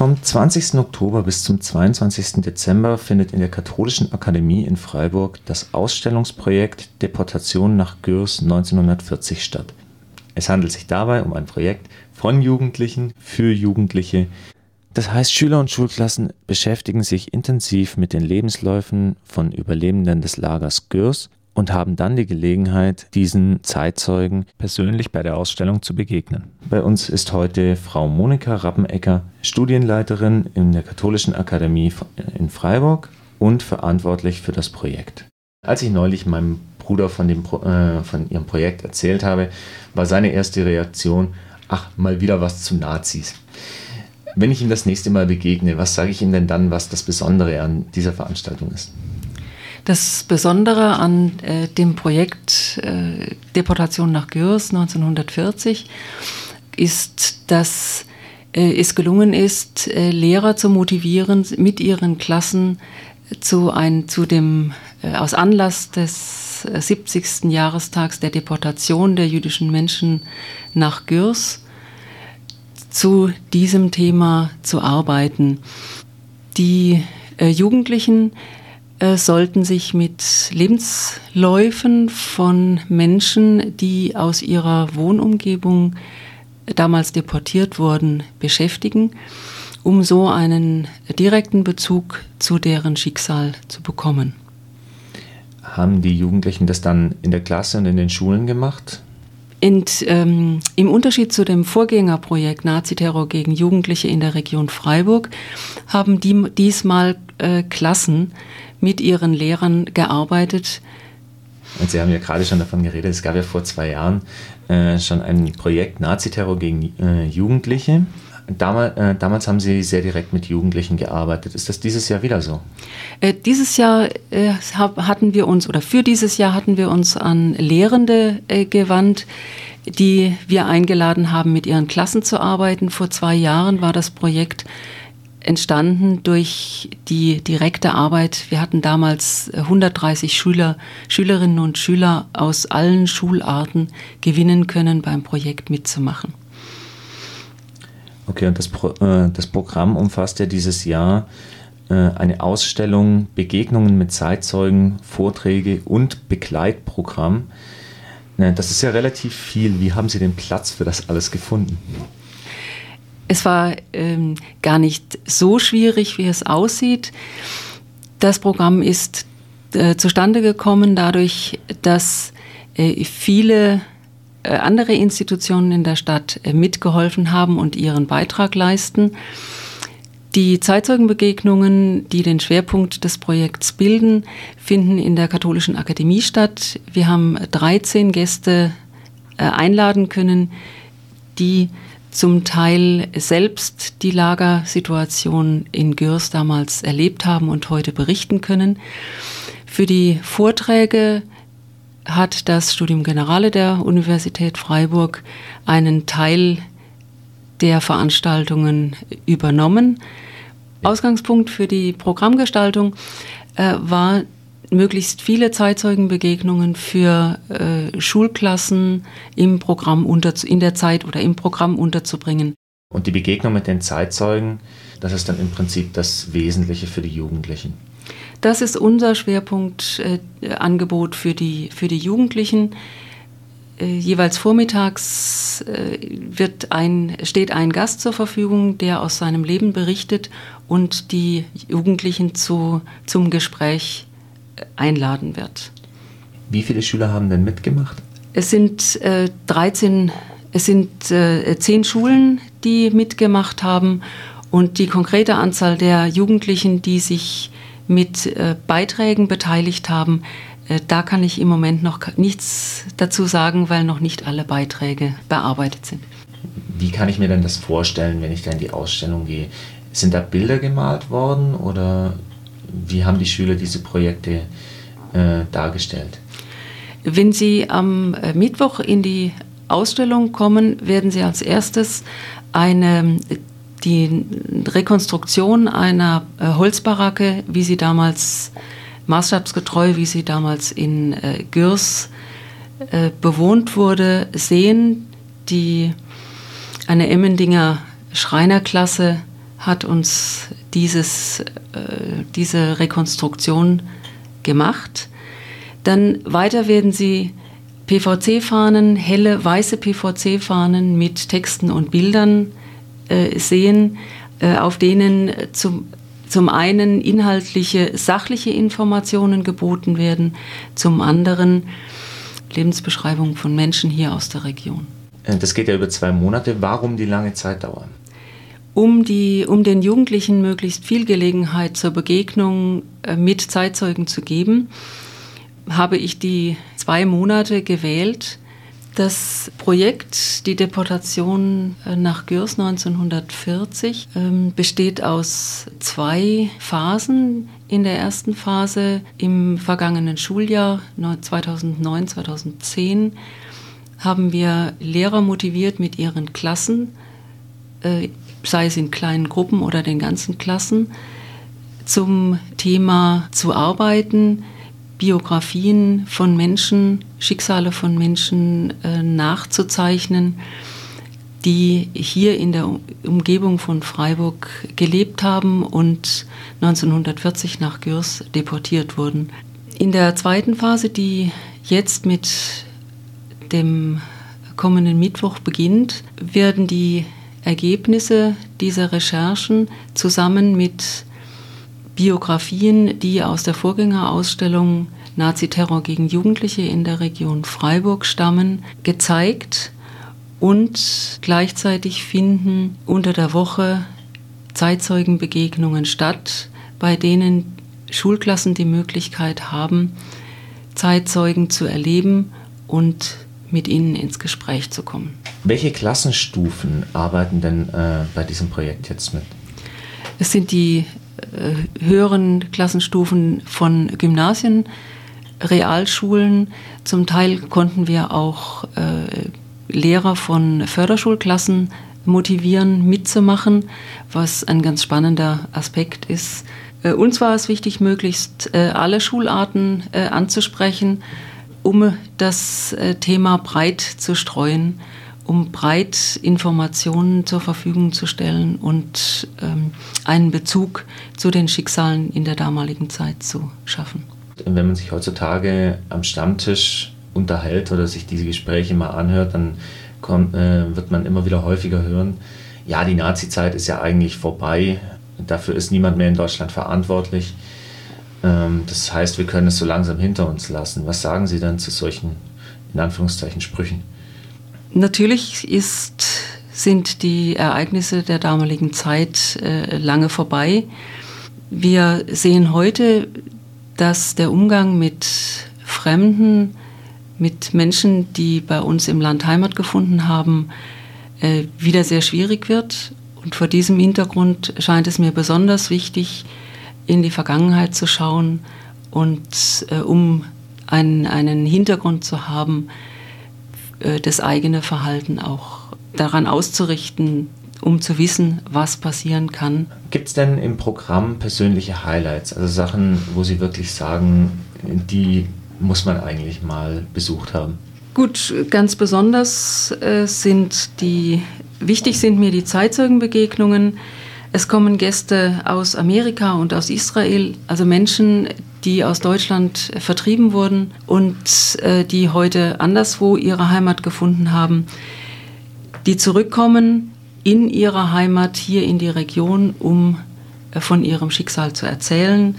Vom 20. Oktober bis zum 22. Dezember findet in der Katholischen Akademie in Freiburg das Ausstellungsprojekt Deportation nach Gürs 1940 statt. Es handelt sich dabei um ein Projekt von Jugendlichen für Jugendliche. Das heißt, Schüler und Schulklassen beschäftigen sich intensiv mit den Lebensläufen von Überlebenden des Lagers Gürs und haben dann die Gelegenheit, diesen Zeitzeugen persönlich bei der Ausstellung zu begegnen. Bei uns ist heute Frau Monika Rappenecker, Studienleiterin in der Katholischen Akademie in Freiburg und verantwortlich für das Projekt. Als ich neulich meinem Bruder von, dem, äh, von ihrem Projekt erzählt habe, war seine erste Reaktion, ach, mal wieder was zu Nazis. Wenn ich ihm das nächste Mal begegne, was sage ich ihm denn dann, was das Besondere an dieser Veranstaltung ist? Das Besondere an äh, dem Projekt äh, Deportation nach Gürs 1940 ist, dass äh, es gelungen ist, äh, Lehrer zu motivieren, mit ihren Klassen zu, ein, zu dem, äh, aus Anlass des 70. Äh, Jahrestags der Deportation der jüdischen Menschen nach Gürs zu diesem Thema zu arbeiten. Die Jugendlichen äh, sollten sich mit Lebensläufen von Menschen, die aus ihrer Wohnumgebung damals deportiert wurden, beschäftigen, um so einen direkten Bezug zu deren Schicksal zu bekommen. Haben die Jugendlichen das dann in der Klasse und in den Schulen gemacht? Und, ähm, Im Unterschied zu dem Vorgängerprojekt Naziterror gegen Jugendliche in der Region Freiburg haben die diesmal äh, Klassen mit ihren Lehrern gearbeitet. Und Sie haben ja gerade schon davon geredet, es gab ja vor zwei Jahren äh, schon ein Projekt Naziterror gegen äh, Jugendliche. Damals, äh, damals, haben Sie sehr direkt mit Jugendlichen gearbeitet. Ist das dieses Jahr wieder so? Äh, dieses Jahr äh, hatten wir uns, oder für dieses Jahr hatten wir uns an Lehrende äh, gewandt, die wir eingeladen haben, mit ihren Klassen zu arbeiten. Vor zwei Jahren war das Projekt entstanden durch die direkte Arbeit. Wir hatten damals 130 Schüler, Schülerinnen und Schüler aus allen Schularten gewinnen können, beim Projekt mitzumachen. Okay, und das, Pro, äh, das Programm umfasst ja dieses Jahr äh, eine Ausstellung, Begegnungen mit Zeitzeugen, Vorträge und Begleitprogramm. Äh, das ist ja relativ viel. Wie haben Sie den Platz für das alles gefunden? Es war ähm, gar nicht so schwierig, wie es aussieht. Das Programm ist äh, zustande gekommen dadurch, dass äh, viele äh, andere Institutionen in der Stadt äh, mitgeholfen haben und ihren Beitrag leisten. Die Zeitzeugenbegegnungen, die den Schwerpunkt des Projekts bilden, finden in der Katholischen Akademie statt. Wir haben 13 Gäste äh, einladen können, die zum Teil selbst die Lagersituation in Gürs damals erlebt haben und heute berichten können. Für die Vorträge hat das Studium Generale der Universität Freiburg einen Teil der Veranstaltungen übernommen. Ausgangspunkt für die Programmgestaltung äh, war möglichst viele Zeitzeugenbegegnungen für äh, Schulklassen im Programm unter, in der Zeit oder im Programm unterzubringen. Und die Begegnung mit den Zeitzeugen, das ist dann im Prinzip das Wesentliche für die Jugendlichen. Das ist unser Schwerpunktangebot äh, für, die, für die Jugendlichen. Äh, jeweils vormittags äh, wird ein, steht ein Gast zur Verfügung, der aus seinem Leben berichtet und die Jugendlichen zu, zum Gespräch einladen wird. Wie viele Schüler haben denn mitgemacht? Es sind äh, 13, es sind äh, 10 Schulen, die mitgemacht haben und die konkrete Anzahl der Jugendlichen, die sich mit äh, Beiträgen beteiligt haben, äh, da kann ich im Moment noch nichts dazu sagen, weil noch nicht alle Beiträge bearbeitet sind. Wie kann ich mir denn das vorstellen, wenn ich da in die Ausstellung gehe? Sind da Bilder gemalt worden oder wie haben die Schüler diese Projekte äh, dargestellt? Wenn Sie am äh, Mittwoch in die Ausstellung kommen, werden Sie als erstes eine, die Rekonstruktion einer äh, Holzbaracke, wie sie damals maßstabsgetreu, wie sie damals in äh, Gürs äh, bewohnt wurde, sehen. Die, eine Emmendinger Schreinerklasse hat uns dieses, äh, diese Rekonstruktion gemacht. Dann weiter werden Sie PVC-Fahnen, helle weiße PVC-Fahnen mit Texten und Bildern äh, sehen, äh, auf denen zum, zum einen inhaltliche, sachliche Informationen geboten werden, zum anderen Lebensbeschreibungen von Menschen hier aus der Region. Äh, das geht ja über zwei Monate. Warum die lange Zeitdauer? Um, die, um den Jugendlichen möglichst viel Gelegenheit zur Begegnung äh, mit Zeitzeugen zu geben, habe ich die zwei Monate gewählt. Das Projekt, die Deportation äh, nach Gürs 1940, ähm, besteht aus zwei Phasen. In der ersten Phase im vergangenen Schuljahr 2009, 2010 haben wir Lehrer motiviert mit ihren Klassen, äh, sei es in kleinen Gruppen oder den ganzen Klassen, zum Thema zu arbeiten, Biografien von Menschen, Schicksale von Menschen äh, nachzuzeichnen, die hier in der Umgebung von Freiburg gelebt haben und 1940 nach Gürs deportiert wurden. In der zweiten Phase, die jetzt mit dem kommenden Mittwoch beginnt, werden die Ergebnisse dieser Recherchen zusammen mit Biografien, die aus der Vorgängerausstellung Naziterror gegen Jugendliche in der Region Freiburg stammen, gezeigt und gleichzeitig finden unter der Woche Zeitzeugenbegegnungen statt, bei denen Schulklassen die Möglichkeit haben, Zeitzeugen zu erleben und mit ihnen ins Gespräch zu kommen. Welche Klassenstufen arbeiten denn äh, bei diesem Projekt jetzt mit? Es sind die äh, höheren Klassenstufen von Gymnasien, Realschulen. Zum Teil konnten wir auch äh, Lehrer von Förderschulklassen motivieren, mitzumachen, was ein ganz spannender Aspekt ist. Äh, uns war es wichtig, möglichst äh, alle Schularten äh, anzusprechen um das äh, Thema breit zu streuen, um breit Informationen zur Verfügung zu stellen und ähm, einen Bezug zu den Schicksalen in der damaligen Zeit zu schaffen. Wenn man sich heutzutage am Stammtisch unterhält oder sich diese Gespräche mal anhört, dann kommt, äh, wird man immer wieder häufiger hören, ja, die Nazi-Zeit ist ja eigentlich vorbei, dafür ist niemand mehr in Deutschland verantwortlich. Ähm, das heißt, wir können es so langsam hinter uns lassen. Was sagen Sie dann zu solchen, in Anführungszeichen, Sprüchen? Natürlich ist, sind die Ereignisse der damaligen Zeit äh, lange vorbei. Wir sehen heute, dass der Umgang mit Fremden, mit Menschen, die bei uns im Land Heimat gefunden haben, äh, wieder sehr schwierig wird. Und vor diesem Hintergrund scheint es mir besonders wichtig, in die Vergangenheit zu schauen und äh, um einen, einen Hintergrund zu haben, äh, das eigene Verhalten auch daran auszurichten, um zu wissen, was passieren kann. Gibt es denn im Programm persönliche Highlights, also Sachen, wo Sie wirklich sagen, die muss man eigentlich mal besucht haben? Gut, ganz besonders äh, sind die, wichtig sind mir die Zeitzeugenbegegnungen, es kommen Gäste aus Amerika und aus Israel, also Menschen, die aus Deutschland vertrieben wurden und äh, die heute anderswo ihre Heimat gefunden haben, die zurückkommen in ihre Heimat hier in die Region, um äh, von ihrem Schicksal zu erzählen.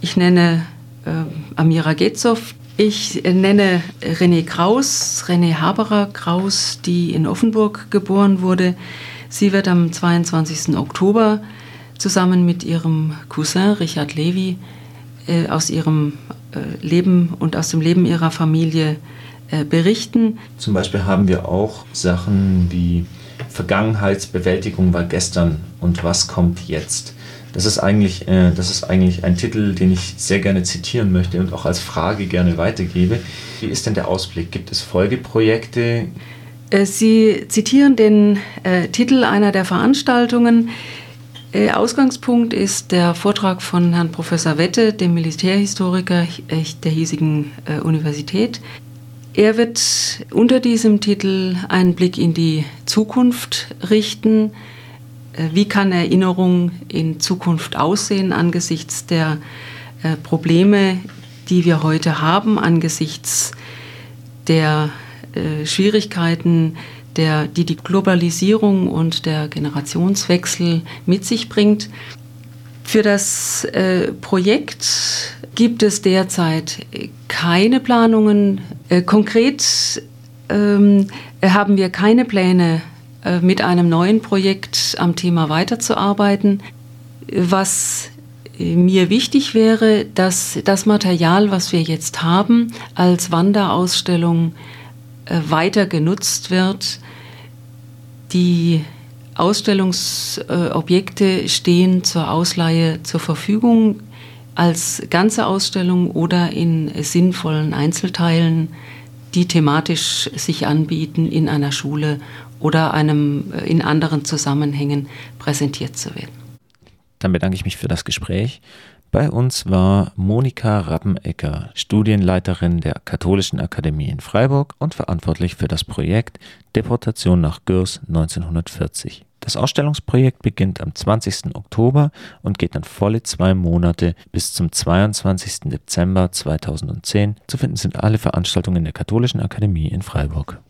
Ich nenne äh, Amira Getzow, ich nenne René Kraus, René Haberer Kraus, die in Offenburg geboren wurde. Sie wird am 22. Oktober zusammen mit ihrem Cousin Richard Levy äh, aus ihrem äh, Leben und aus dem Leben ihrer Familie äh, berichten. Zum Beispiel haben wir auch Sachen wie Vergangenheitsbewältigung war gestern und was kommt jetzt. Das ist eigentlich, äh, das ist eigentlich ein Titel, den ich sehr gerne zitieren möchte und auch als Frage gerne weitergebe. Wie ist denn der Ausblick? Gibt es Folgeprojekte? Äh, Sie zitieren den äh, Titel einer der Veranstaltungen. Äh, Ausgangspunkt ist der Vortrag von Herrn Professor Wette, dem Militärhistoriker äh, der hiesigen äh, Universität. Er wird unter diesem Titel einen Blick in die Zukunft richten, äh, wie kann Erinnerung in Zukunft aussehen angesichts der Probleme, die wir heute haben, angesichts der äh, Schwierigkeiten, der, die die Globalisierung und der Generationswechsel mit sich bringt. Für das äh, Projekt gibt es derzeit keine Planungen. Äh, konkret ähm, haben wir keine Pläne, äh, mit einem neuen Projekt am Thema weiterzuarbeiten. Was mir wichtig wäre, dass das Material, was wir jetzt haben, als Wanderausstellung äh, weiter genutzt wird. Die Ausstellungsobjekte stehen zur Ausleihe zur Verfügung als ganze Ausstellung oder in sinnvollen Einzelteilen, die thematisch sich anbieten in einer Schule oder einem äh, in anderen Zusammenhängen präsentiert zu werden. Dann bedanke ich mich für das Gespräch. Bei uns war Monika Rappenecker, Studienleiterin der Katholischen Akademie in Freiburg und verantwortlich für das Projekt Deportation nach Gürs 1940. Das Ausstellungsprojekt beginnt am 20. Oktober und geht dann volle zwei Monate bis zum 22. Dezember 2010. Zu finden sind alle Veranstaltungen der Katholischen Akademie in Freiburg.